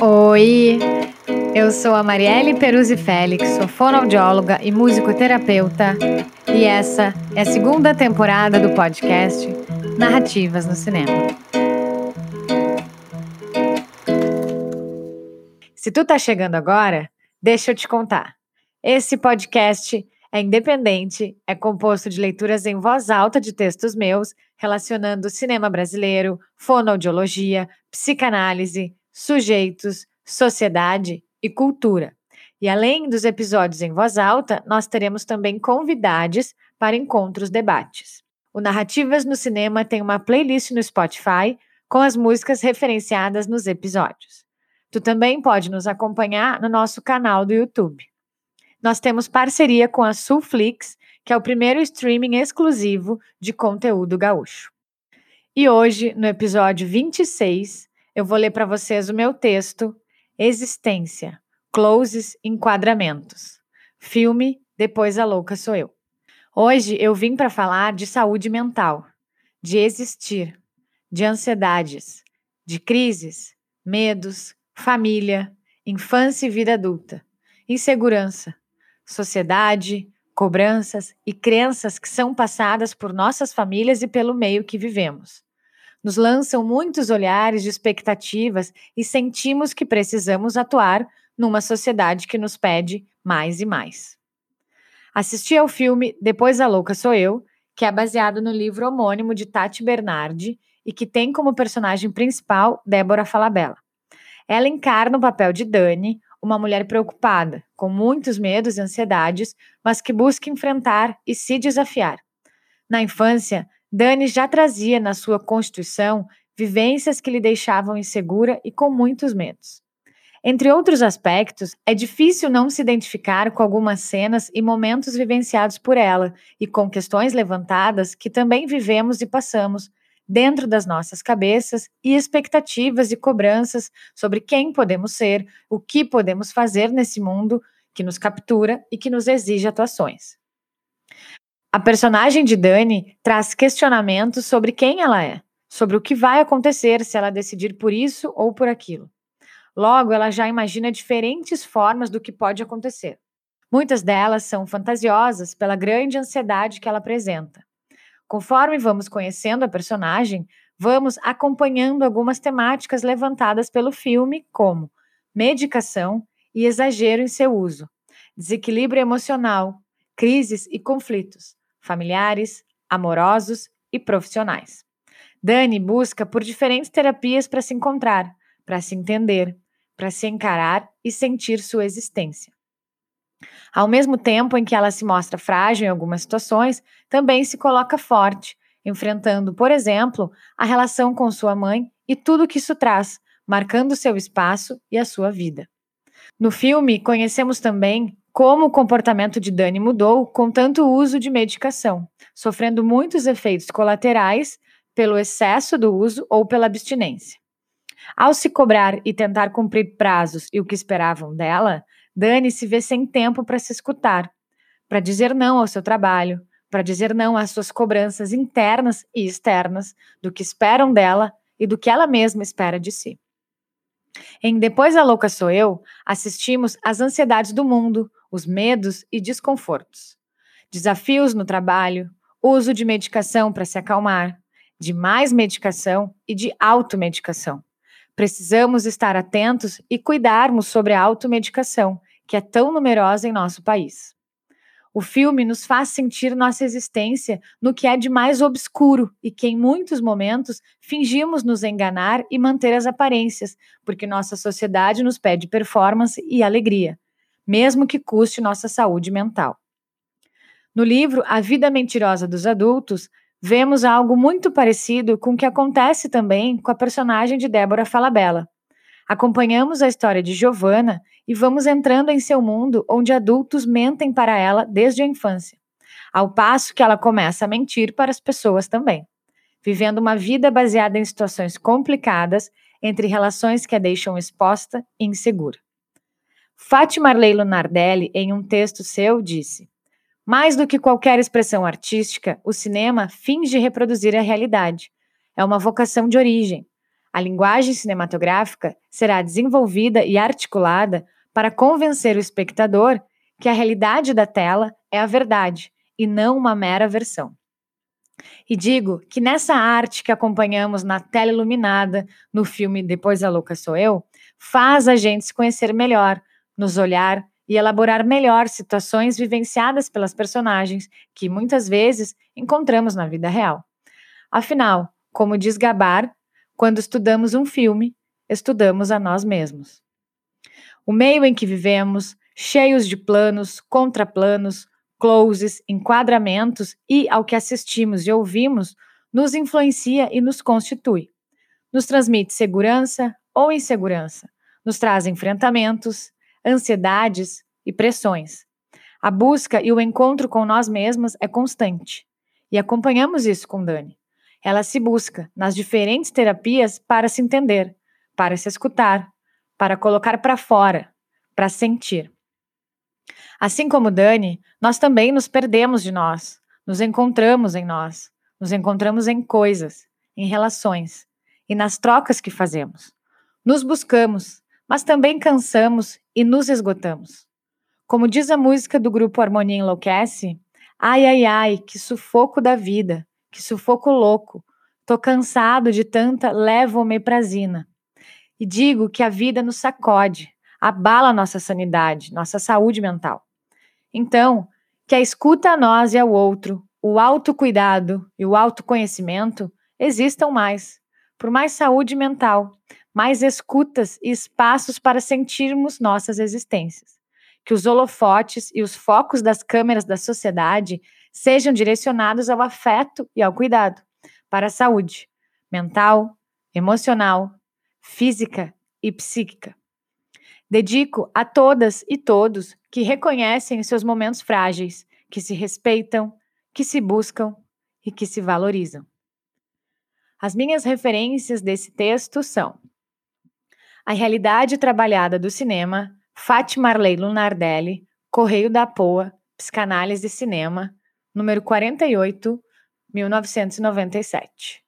Oi, eu sou a Marielle Peruzzi Félix, sou fonoaudióloga e musicoterapeuta, e essa é a segunda temporada do podcast Narrativas no Cinema. Se tu tá chegando agora, deixa eu te contar. Esse podcast é independente, é composto de leituras em voz alta de textos meus relacionando cinema brasileiro, fonoaudiologia, psicanálise, sujeitos, sociedade e cultura. E além dos episódios em voz alta, nós teremos também convidados para encontros debates. O Narrativas no Cinema tem uma playlist no Spotify com as músicas referenciadas nos episódios. Tu também pode nos acompanhar no nosso canal do YouTube. Nós temos parceria com a Sulflix, que é o primeiro streaming exclusivo de conteúdo gaúcho. E hoje, no episódio 26, eu vou ler para vocês o meu texto Existência, Closes Enquadramentos. Filme Depois a Louca Sou Eu. Hoje eu vim para falar de saúde mental, de existir, de ansiedades, de crises, medos, família, infância e vida adulta, insegurança, sociedade, cobranças e crenças que são passadas por nossas famílias e pelo meio que vivemos nos lançam muitos olhares de expectativas e sentimos que precisamos atuar numa sociedade que nos pede mais e mais. Assisti ao filme Depois a Louca Sou Eu, que é baseado no livro homônimo de Tati Bernardi e que tem como personagem principal Débora Falabella. Ela encarna o papel de Dani, uma mulher preocupada, com muitos medos e ansiedades, mas que busca enfrentar e se desafiar. Na infância, Dani já trazia na sua constituição vivências que lhe deixavam insegura e com muitos medos. Entre outros aspectos, é difícil não se identificar com algumas cenas e momentos vivenciados por ela e com questões levantadas que também vivemos e passamos dentro das nossas cabeças e expectativas e cobranças sobre quem podemos ser, o que podemos fazer nesse mundo que nos captura e que nos exige atuações. A personagem de Dani traz questionamentos sobre quem ela é, sobre o que vai acontecer se ela decidir por isso ou por aquilo. Logo, ela já imagina diferentes formas do que pode acontecer. Muitas delas são fantasiosas pela grande ansiedade que ela apresenta. Conforme vamos conhecendo a personagem, vamos acompanhando algumas temáticas levantadas pelo filme, como medicação e exagero em seu uso, desequilíbrio emocional, crises e conflitos, familiares, amorosos e profissionais. Dani busca por diferentes terapias para se encontrar, para se entender, para se encarar e sentir sua existência. Ao mesmo tempo em que ela se mostra frágil em algumas situações, também se coloca forte, enfrentando, por exemplo, a relação com sua mãe e tudo o que isso traz, marcando seu espaço e a sua vida. No filme, conhecemos também como o comportamento de Dani mudou com tanto uso de medicação, sofrendo muitos efeitos colaterais pelo excesso do uso ou pela abstinência. Ao se cobrar e tentar cumprir prazos e o que esperavam dela, Dani se vê sem tempo para se escutar, para dizer não ao seu trabalho, para dizer não às suas cobranças internas e externas do que esperam dela e do que ela mesma espera de si. Em Depois a Louca Sou Eu, assistimos às ansiedades do mundo, os medos e desconfortos. Desafios no trabalho, uso de medicação para se acalmar, de mais medicação e de automedicação. Precisamos estar atentos e cuidarmos sobre a automedicação, que é tão numerosa em nosso país. O filme nos faz sentir nossa existência no que é de mais obscuro e que, em muitos momentos, fingimos nos enganar e manter as aparências, porque nossa sociedade nos pede performance e alegria mesmo que custe nossa saúde mental. No livro A Vida Mentirosa dos Adultos, vemos algo muito parecido com o que acontece também com a personagem de Débora Falabella. Acompanhamos a história de Giovanna e vamos entrando em seu mundo onde adultos mentem para ela desde a infância, ao passo que ela começa a mentir para as pessoas também, vivendo uma vida baseada em situações complicadas entre relações que a deixam exposta e insegura. Fátima Leilo Nardelli, em um texto seu, disse: Mais do que qualquer expressão artística, o cinema finge reproduzir a realidade, é uma vocação de origem. A linguagem cinematográfica será desenvolvida e articulada para convencer o espectador que a realidade da tela é a verdade e não uma mera versão. E digo que nessa arte que acompanhamos na tela iluminada no filme Depois a Louca Sou Eu, faz a gente se conhecer melhor, nos olhar e elaborar melhor situações vivenciadas pelas personagens que muitas vezes encontramos na vida real. Afinal, como diz Gabar, quando estudamos um filme, estudamos a nós mesmos. O meio em que vivemos, cheios de planos, contraplanos, closes, enquadramentos e ao que assistimos e ouvimos, nos influencia e nos constitui. Nos transmite segurança ou insegurança, nos traz enfrentamentos, ansiedades e pressões. A busca e o encontro com nós mesmos é constante. E acompanhamos isso com Dani. Ela se busca nas diferentes terapias para se entender, para se escutar, para colocar para fora, para sentir. Assim como Dani, nós também nos perdemos de nós, nos encontramos em nós, nos encontramos em coisas, em relações e nas trocas que fazemos. Nos buscamos, mas também cansamos e nos esgotamos. Como diz a música do grupo Harmonia Enlouquece, ai ai ai, que sufoco da vida, que sufoco louco. Tô cansado de tanta levomeprazina. E digo que a vida nos sacode, abala nossa sanidade, nossa saúde mental. Então, que a escuta a nós e ao outro, o autocuidado e o autoconhecimento existam mais, por mais saúde mental, mais escutas e espaços para sentirmos nossas existências. Que os holofotes e os focos das câmeras da sociedade sejam direcionados ao afeto e ao cuidado, para a saúde mental, emocional, física e psíquica. Dedico a todas e todos que reconhecem os seus momentos frágeis, que se respeitam, que se buscam e que se valorizam. As minhas referências desse texto são A Realidade Trabalhada do Cinema, Fátima Arley Lunardelli, Correio da Poa, Psicanálise e Cinema, número 48, 1997.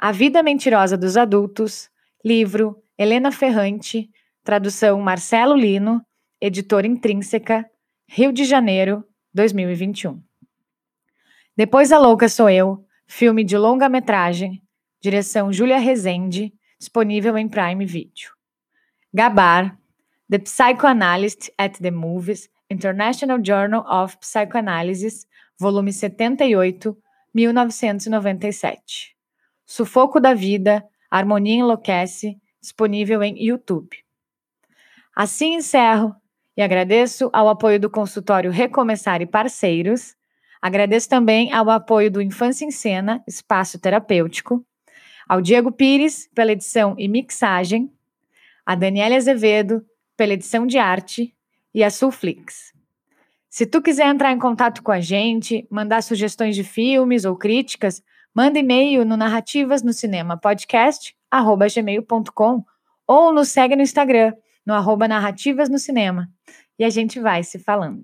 A Vida Mentirosa dos Adultos, livro Helena Ferrante, tradução Marcelo Lino, editora Intrínseca, Rio de Janeiro, 2021. Depois a Louca Sou Eu, filme de longa-metragem, direção Júlia Rezende, disponível em Prime Video. Gabar, The Psychoanalyst at the Movies, International Journal of Psychoanalysis, volume 78, 1997. Sufoco da Vida, Harmonia Enlouquece, disponível em YouTube. Assim encerro e agradeço ao apoio do consultório Recomeçar e parceiros. Agradeço também ao apoio do Infância em Cena, espaço terapêutico, ao Diego Pires pela edição e mixagem, a Daniela Azevedo pela edição de arte e a Sulflix. Se tu quiser entrar em contato com a gente, mandar sugestões de filmes ou críticas, manda e-mail no narrativas no cinema podcast gmail.com ou nos segue no Instagram, no arroba Narrativas no Cinema. E a gente vai se falando.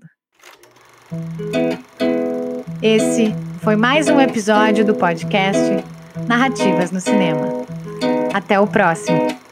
Esse foi mais um episódio do podcast Narrativas no Cinema. Até o próximo!